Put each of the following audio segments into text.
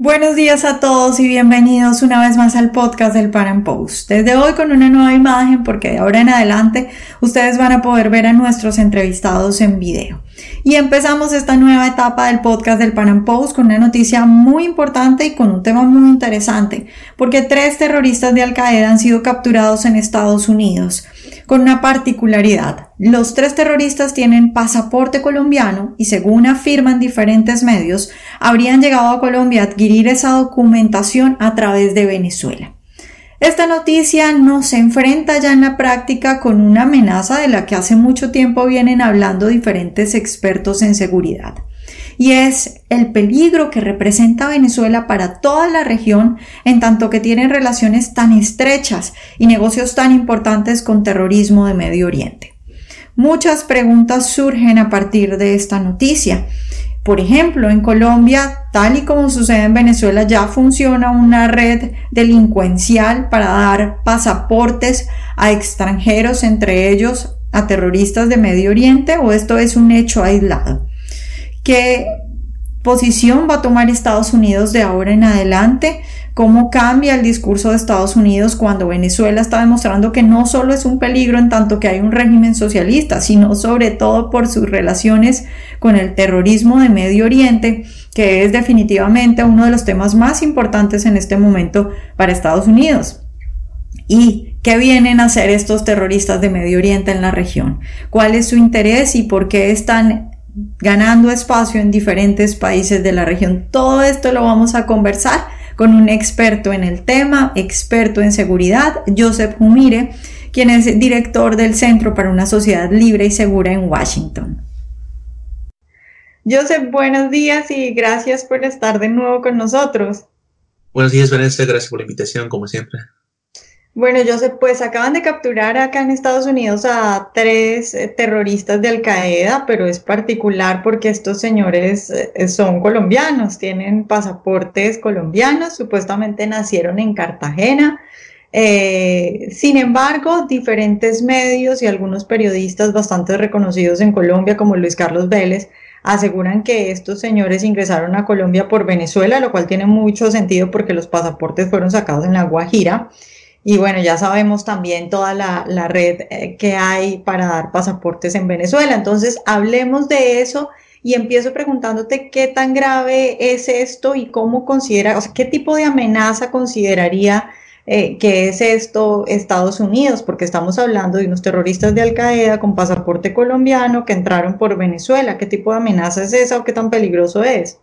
Buenos días a todos y bienvenidos una vez más al podcast del Pan Post. Desde hoy con una nueva imagen porque de ahora en adelante ustedes van a poder ver a nuestros entrevistados en video. Y empezamos esta nueva etapa del podcast del Pan Post con una noticia muy importante y con un tema muy interesante, porque tres terroristas de Al Qaeda han sido capturados en Estados Unidos con una particularidad. Los tres terroristas tienen pasaporte colombiano y según afirman diferentes medios, habrían llegado a Colombia a adquirir esa documentación a través de Venezuela. Esta noticia nos enfrenta ya en la práctica con una amenaza de la que hace mucho tiempo vienen hablando diferentes expertos en seguridad y es el peligro que representa Venezuela para toda la región en tanto que tiene relaciones tan estrechas y negocios tan importantes con terrorismo de Medio Oriente. Muchas preguntas surgen a partir de esta noticia. Por ejemplo, en Colombia, tal y como sucede en Venezuela, ya funciona una red delincuencial para dar pasaportes a extranjeros, entre ellos a terroristas de Medio Oriente, o esto es un hecho aislado qué posición va a tomar Estados Unidos de ahora en adelante, cómo cambia el discurso de Estados Unidos cuando Venezuela está demostrando que no solo es un peligro en tanto que hay un régimen socialista, sino sobre todo por sus relaciones con el terrorismo de Medio Oriente, que es definitivamente uno de los temas más importantes en este momento para Estados Unidos. ¿Y qué vienen a hacer estos terroristas de Medio Oriente en la región? ¿Cuál es su interés y por qué están ganando espacio en diferentes países de la región. Todo esto lo vamos a conversar con un experto en el tema, experto en seguridad, Joseph Humire, quien es director del Centro para una Sociedad Libre y Segura en Washington. Joseph, buenos días y gracias por estar de nuevo con nosotros. Buenos días, Vanessa, gracias por la invitación, como siempre. Bueno, Joseph, pues acaban de capturar acá en Estados Unidos a tres eh, terroristas de Al Qaeda, pero es particular porque estos señores eh, son colombianos, tienen pasaportes colombianos, supuestamente nacieron en Cartagena. Eh, sin embargo, diferentes medios y algunos periodistas bastante reconocidos en Colombia, como Luis Carlos Vélez, aseguran que estos señores ingresaron a Colombia por Venezuela, lo cual tiene mucho sentido porque los pasaportes fueron sacados en la Guajira. Y bueno, ya sabemos también toda la, red eh, que hay para dar pasaportes en Venezuela. Entonces, hablemos de eso y empiezo preguntándote qué tan grave es esto y cómo considera, o sea, qué tipo de amenaza consideraría eh, que es esto Estados Unidos, porque estamos hablando de unos terroristas de Al Qaeda con pasaporte colombiano que entraron por Venezuela. ¿Qué tipo de amenaza es esa o qué tan peligroso es?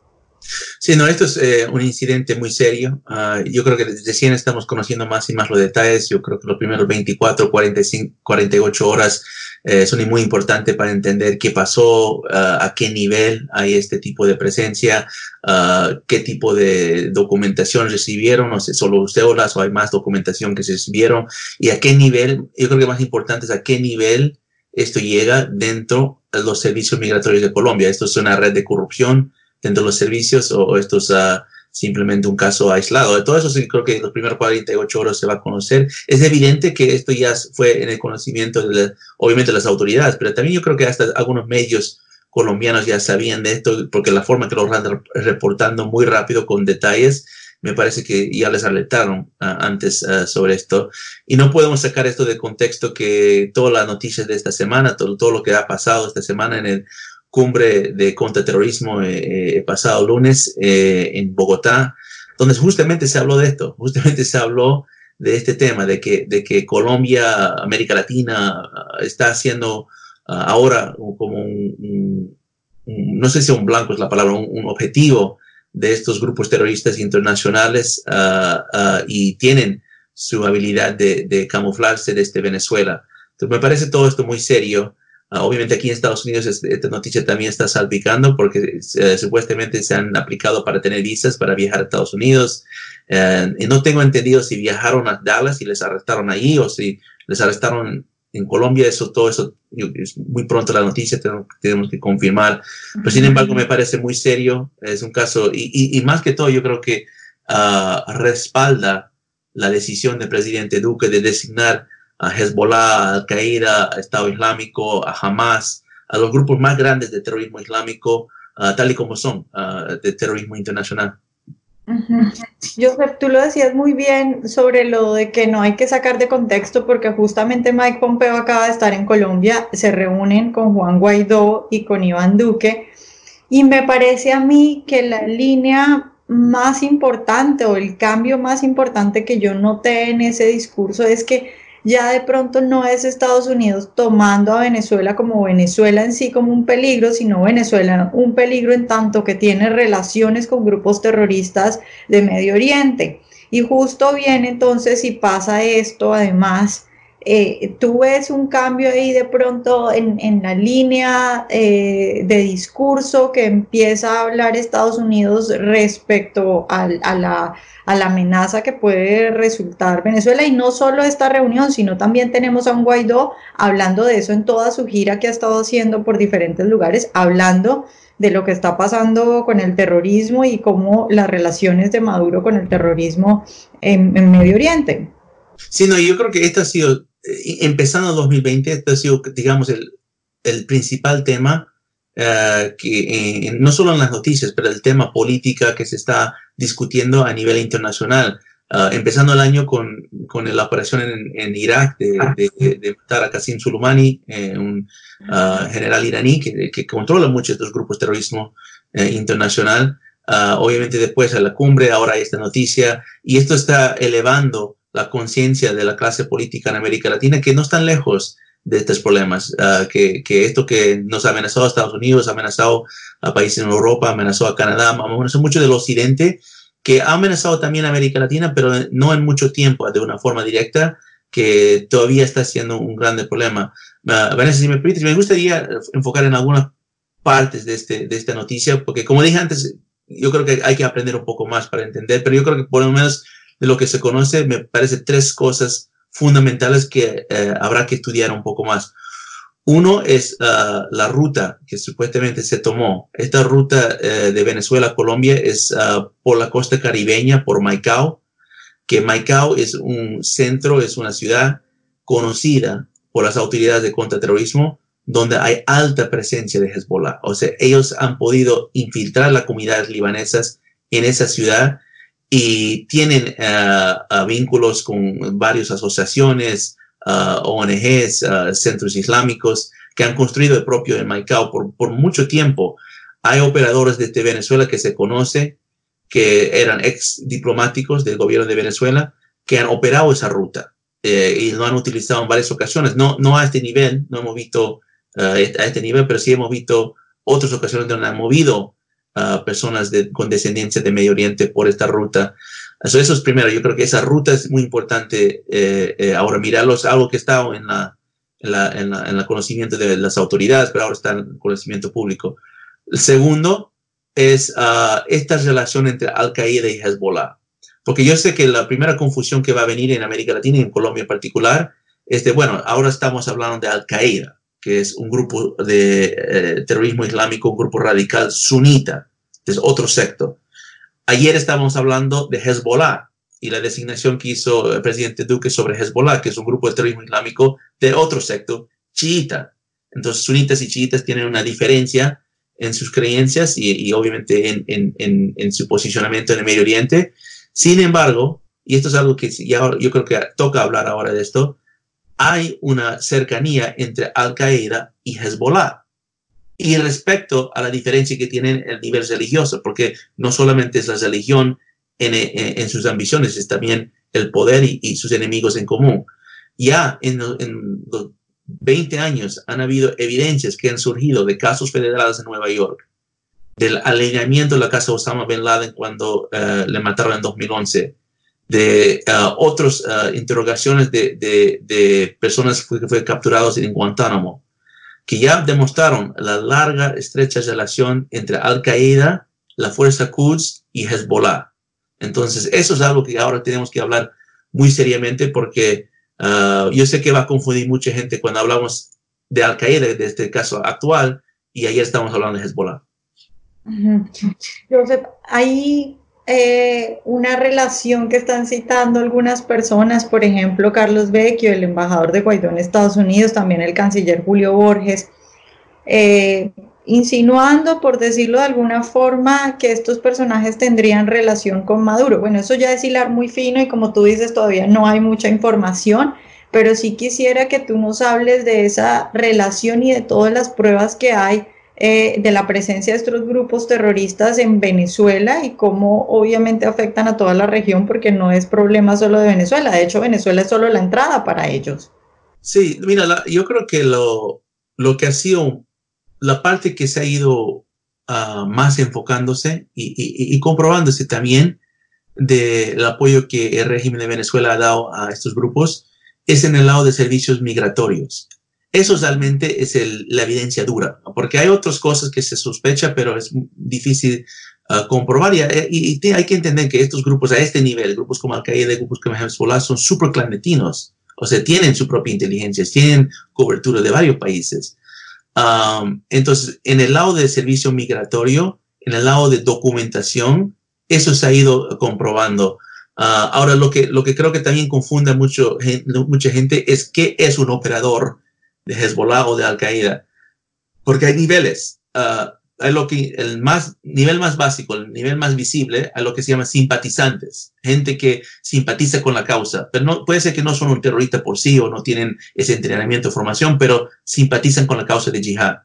Sí, no, esto es eh, un incidente muy serio. Ah, yo creo que recién estamos conociendo más y más los detalles. Yo creo que los primeros 24, 45, 48 horas eh, son muy importantes para entender qué pasó, ah, a qué nivel hay este tipo de presencia, ah, qué tipo de documentación recibieron, o sea, solo cédulas o hay más documentación que se recibieron y a qué nivel, yo creo que más importante es a qué nivel esto llega dentro de los servicios migratorios de Colombia. Esto es una red de corrupción dentro de los servicios o esto es ah, simplemente un caso aislado. De todo eso sí creo que los primeros 48 horas se va a conocer. Es evidente que esto ya fue en el conocimiento de, obviamente, las autoridades, pero también yo creo que hasta algunos medios colombianos ya sabían de esto porque la forma que lo están reportando muy rápido con detalles, me parece que ya les alertaron ah, antes ah, sobre esto. Y no podemos sacar esto de contexto que todas las noticias de esta semana, todo, todo lo que ha pasado esta semana en el cumbre de contraterrorismo eh, eh, pasado lunes eh, en Bogotá, donde justamente se habló de esto, justamente se habló de este tema, de que, de que Colombia, América Latina, está haciendo ah, ahora como un, no sé si un blanco es la palabra, un, objetivo de estos grupos terroristas internacionales ah, ah, y tienen su habilidad de, de camuflarse desde Venezuela. Entonces me parece todo esto muy serio Ah, obviamente aquí en Estados Unidos esta noticia también está salpicando porque eh, supuestamente se han aplicado para tener visas para viajar a Estados Unidos. Eh, y no tengo entendido si viajaron a Dallas y les arrestaron ahí o si les arrestaron en Colombia. Eso, todo eso es muy pronto la noticia, tenemos, que confirmar. Pero sin embargo me parece muy serio. Es un caso y, más que todo yo creo que uh, respalda la decisión del presidente Duque de designar a Hezbollah, Al Qaeda, Estado Islámico, a Hamas, a los grupos más grandes de terrorismo islámico, tal y como son, de terrorismo internacional. Joseph, tú lo decías muy bien sobre lo de que no hay que sacar de contexto porque justamente Mike Pompeo acaba de estar en Colombia, se reúnen con Juan Guaidó y con Iván Duque y me parece a mí que la línea más importante o el cambio más importante que yo noté en ese discurso es que ya de pronto no es Estados Unidos tomando a Venezuela como Venezuela en sí como un peligro, sino Venezuela un peligro en tanto que tiene relaciones con grupos terroristas de Medio Oriente. Y justo viene entonces si pasa esto, además, eh, tú ves un cambio ahí de pronto en, la línea eh, de discurso que empieza a hablar Estados Unidos respecto a, la, a, la, amenaza que puede resultar Venezuela. Y no solo esta reunión, sino también tenemos a un Guaidó hablando de eso en toda su gira que ha estado haciendo por diferentes lugares, hablando de lo que está pasando con el terrorismo y cómo las relaciones de Maduro con el terrorismo en, en Medio Oriente. Sí, no, yo creo que esto ha sido empezando 2020, este ha sido, digamos, el, el principal tema, eh, que no solo en las noticias, pero el tema política que se está discutiendo a nivel internacional. Uh, empezando el año con, con la operación en, en Irak de, de, de, matar a Qasim Soleimani, eh, un uh, general iraní que, que, controla muchos de estos grupos de terrorismo eh, internacional. Uh, obviamente después a la cumbre, ahora esta noticia, y esto está elevando la conciencia de la clase política en América Latina, que no están lejos de estos problemas, uh, que, que, esto que nos ha amenazado a Estados Unidos, ha amenazado a países en Europa, amenazó a Canadá, amenazó mucho del occidente, que ha amenazado también a América Latina, pero no en mucho tiempo, de una forma directa, que todavía está siendo un grande problema. Uh, Vanessa, si me permites, me gustaría enfocar en algunas partes de, este, de esta noticia, porque como dije antes, yo creo que hay que aprender un poco más para entender, pero yo creo que por lo menos de lo que se conoce, me parece tres cosas fundamentales que eh, habrá que estudiar un poco más. Uno es uh, la ruta que supuestamente se tomó. Esta ruta uh, de Venezuela a Colombia es uh, por la costa caribeña, por Maicao, que Maicao es un centro, es una ciudad conocida por las autoridades de contraterrorismo, donde hay alta presencia de Hezbollah. O sea, ellos han podido infiltrar las comunidades libanesas en esa ciudad y tienen uh, vínculos con varias asociaciones, uh, ONGs, uh, centros islámicos que han construido el propio en Maicao por, por mucho tiempo. Hay operadores desde Venezuela que se conoce, que eran ex diplomáticos del gobierno de Venezuela, que han operado esa ruta eh, y lo han utilizado en varias ocasiones. No, no a este nivel, no hemos visto a este nivel, pero sí hemos visto otras ocasiones donde han movido personas de, con descendencia de Medio Oriente por esta ruta. Eso, eso es primero, yo creo que esa ruta es muy importante eh, eh, ahora mirarlos, algo que está en la, en, la, en, la, en el conocimiento de las autoridades, pero ahora está en el conocimiento público. El segundo es uh, esta relación entre Al-Qaeda y Hezbollah. Porque yo sé que la primera confusión que va a venir en América Latina y en Colombia en particular es de, bueno, ahora estamos hablando de Al-Qaeda que es un grupo de eh, terrorismo islámico, un grupo radical sunita, es otro sector. Ayer estábamos hablando de Hezbollah y la designación que hizo el presidente Duque sobre Hezbollah, que es un grupo de terrorismo islámico de otro sector, chiita. Entonces, sunitas y chiitas tienen una diferencia en sus creencias y, obviamente en, en, en, en, su posicionamiento en el Medio Oriente. Sin embargo, y esto es algo que ya, yo creo que toca hablar ahora de esto, hay una cercanía entre Al-Qaeda y Hezbollah. Y respecto a la diferencia que tienen el nivel religioso, porque no solamente es la religión en, en, en sus ambiciones, es también el poder y, sus enemigos en común. Ya en, los 20 años han habido evidencias que han surgido de casos federales en Nueva York, del alineamiento de la casa Osama Bin Laden cuando uh, le mataron en 2011, de uh, otras uh, interrogaciones de, de, de, personas que fueron capturadas en Guantánamo, que ya demostraron la larga, estrecha relación entre Al-Qaeda, la fuerza Quds y Hezbollah. Entonces, eso es algo que ahora tenemos que hablar muy seriamente porque uh, yo sé que va a confundir mucha gente cuando hablamos de Al-Qaeda, de este caso actual, y ayer estamos hablando de Hezbollah. Joseph, ahí eh, una relación que están citando algunas personas, por ejemplo, Carlos Vecchio, el embajador de Guaidó en Estados Unidos, también el canciller Julio Borges, eh, insinuando, por decirlo de alguna forma, que estos personajes tendrían relación con Maduro. Bueno, eso ya es hilar muy fino y como tú dices, todavía no hay mucha información, pero sí quisiera que tú nos hables de esa relación y de todas las pruebas que hay eh, de la presencia de estos grupos terroristas en Venezuela y cómo obviamente afectan a toda la región porque no es problema solo de Venezuela, de hecho Venezuela es solo la entrada para ellos. Sí, mira, yo creo que lo, lo que ha sido la parte que se ha ido ah, más enfocándose y, comprobándose también del apoyo que el régimen de Venezuela ha dado a estos grupos es en el lado de servicios migratorios. Eso realmente es la evidencia dura, porque hay otras cosas que se sospecha, pero es difícil ah, comprobar. Y, hay que entender que estos grupos a este nivel, grupos como Al-Qaeda, grupos como Hezbollah, son súper clandestinos. O sea, tienen su propia inteligencia, tienen cobertura de varios países entonces, en el lado de servicio migratorio, en el lado de documentación, eso se ha ido comprobando. Ah, ahora, lo que, lo que creo que también confunde mucho, mucha gente es qué es un operador de Hezbollah o de Al-Qaeda. Porque hay niveles. Ah, hay lo que, el más, nivel más básico, el nivel más visible, a lo que se llama simpatizantes, gente que simpatiza con la causa, pero no, puede ser que no son un terrorista por sí o no tienen ese entrenamiento formación, pero simpatizan con la causa de yihad.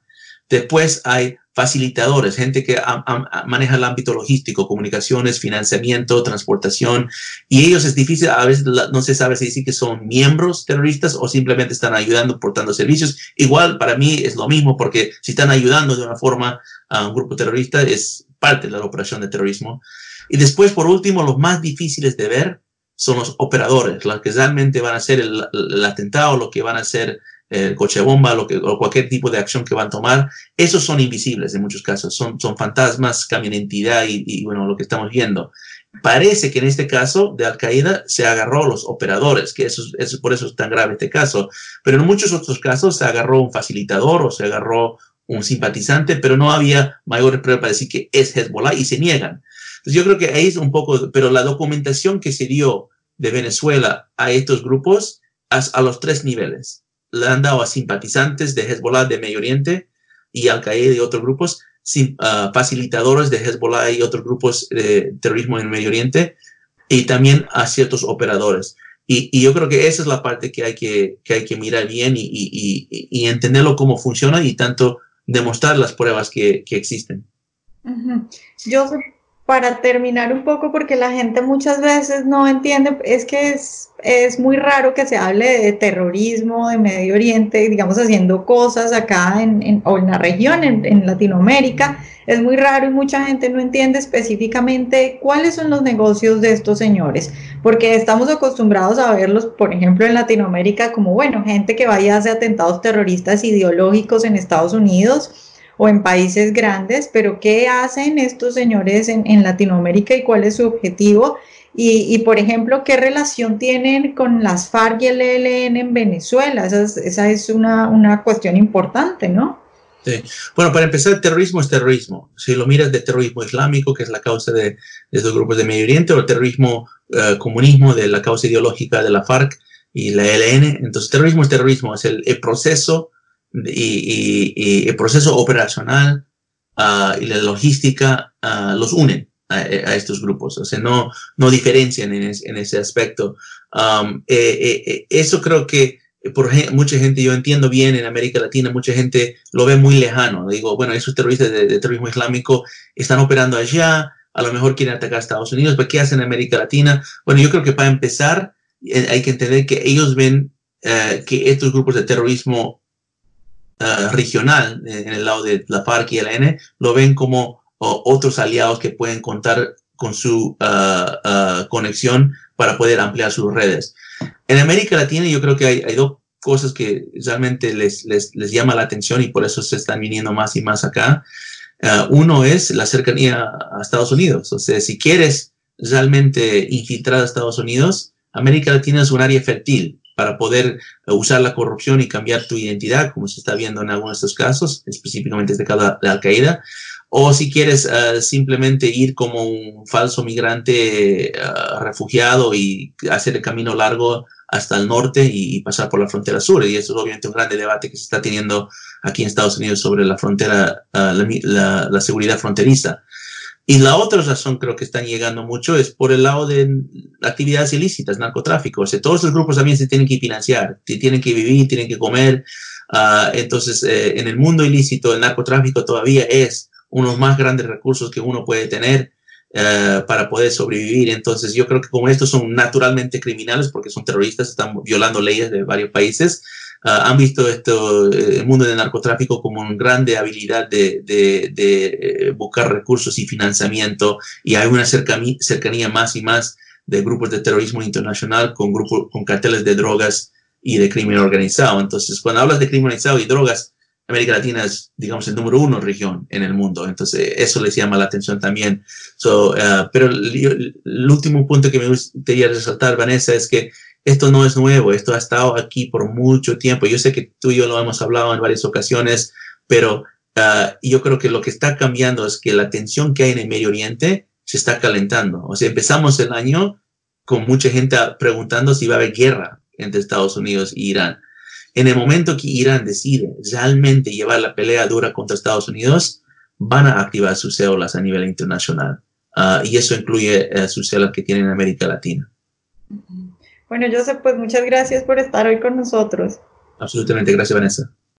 Después hay facilitadores, gente que maneja el ámbito logístico, comunicaciones, financiamiento, transportación, y ellos es difícil, a veces no se sabe si decir que son miembros terroristas o simplemente están ayudando, portando servicios. Igual para mí es lo mismo, porque si están ayudando de una forma a un grupo terrorista, es parte de la operación de terrorismo. Y después, por último, los más difíciles de ver son los operadores, los que realmente van a hacer el, el atentado, los que van a hacer el coche bomba lo que, o cualquier tipo de acción que van a tomar, esos son invisibles en muchos casos, son, son fantasmas, cambian entidad y, y bueno, lo que estamos viendo. Parece que en este caso de Al Qaeda se agarró los operadores, que eso, eso, por eso es tan grave este caso, pero en muchos otros casos se agarró un facilitador o se agarró un simpatizante, pero no había mayores pruebas para decir que es Hezbollah y se niegan. Entonces yo creo que ahí es un poco, pero la documentación que se dio de Venezuela a estos grupos a, a los tres niveles le han dado a simpatizantes de Hezbollah de Medio Oriente y Al-Qaeda y otros grupos, ah, facilitadores de Hezbollah y otros grupos de terrorismo en Medio Oriente, y también a ciertos operadores. Y, yo creo que esa es la parte que hay que, que hay que mirar bien y, entenderlo cómo funciona y tanto demostrar las pruebas que, existen. Para terminar un poco, porque la gente muchas veces no entiende, es que es, es muy raro que se hable de terrorismo, de Medio Oriente, digamos, haciendo cosas acá en, o en la región, en, en, Latinoamérica. Es muy raro y mucha gente no entiende específicamente cuáles son los negocios de estos señores, porque estamos acostumbrados a verlos, por ejemplo, en Latinoamérica como, bueno, gente que vaya a hacer atentados terroristas ideológicos en Estados Unidos o en países grandes, pero ¿qué hacen estos señores en, Latinoamérica y cuál es su objetivo? Y, por ejemplo, ¿qué relación tienen con las FARC y el ELN en Venezuela? Esa es, una, cuestión importante, ¿no? Sí. Bueno, para empezar, el terrorismo es terrorismo. Si lo miras de terrorismo islámico, que es la causa de, estos grupos de Medio Oriente, o terrorismo eh, comunismo, de la causa ideológica de la FARC y la ELN, entonces terrorismo es terrorismo, es el proceso y, el proceso operacional ah, y la logística ah, los unen a, estos grupos, o sea, no, no diferencian en, ese aspecto. Um, eh, eh, eh, eso creo que por mucha gente, yo entiendo bien en América Latina, mucha gente lo ve muy lejano. Digo, bueno, esos terroristas de, terrorismo islámico están operando allá, a lo mejor quieren atacar a Estados Unidos, pero ¿qué hacen en América Latina? Bueno, yo creo que para empezar hay que entender que ellos ven que estos grupos de terrorismo eh, regional en el lado de la FARC y el EN lo ven como otros aliados que pueden contar con su eh, eh, conexión para poder ampliar sus redes. En América Latina yo creo que hay, dos cosas que realmente les, les, les, llama la atención y por eso se están viniendo más y más acá. uno es la cercanía a Estados Unidos. O sea, si quieres realmente infiltrar a Estados Unidos, América Latina es un área fértil para poder eh, usar la corrupción y cambiar tu identidad, como se está viendo en algunos de estos casos, específicamente desde cada de Al-Qaeda. o si quieres uh, simplemente ir como un falso migrante uh, refugiado y hacer el camino largo hasta el norte y, y, pasar por la frontera sur. Y eso es obviamente un grande debate que se está teniendo aquí en Estados Unidos sobre la frontera, uh, la, la, la, seguridad fronteriza. Y la otra razón creo que están llegando mucho es por el lado de actividades ilícitas, narcotráfico. O sea, todos esos grupos también se tienen que financiar, tienen que vivir, tienen que comer. entonces, eh, en el mundo ilícito, el narcotráfico todavía es unos más grandes recursos que uno puede tener uh, para poder sobrevivir. Entonces yo creo que como estos son naturalmente criminales porque son terroristas, están violando leyes de varios países, uh, han visto esto, eh, el mundo del narcotráfico como una grande habilidad de, de, de eh, buscar recursos y financiamiento y hay una cercanía, más y más de grupos de terrorismo internacional con grupos, con carteles de drogas y de crimen organizado. Entonces, cuando hablas de crimen organizado y drogas, América Latina es, digamos, el número uno región en el mundo. Entonces, eso les llama la atención también. So, uh, pero el, último punto que me gustaría resaltar, Vanessa, es que esto no es nuevo. Esto ha estado aquí por mucho tiempo. Yo sé que tú y yo lo hemos hablado en varias ocasiones, pero uh, yo creo que lo que está cambiando es que la tensión que hay en el Medio Oriente se está calentando. O sea, empezamos el año con mucha gente preguntando si va a haber guerra entre Estados Unidos e Irán en el momento que Irán decide realmente llevar la pelea dura contra Estados Unidos, van a activar sus células a nivel internacional. Uh, y eso incluye uh, sus células que tienen en América Latina. Bueno, Joseph, pues muchas gracias por estar hoy con nosotros. Absolutamente, gracias Vanessa.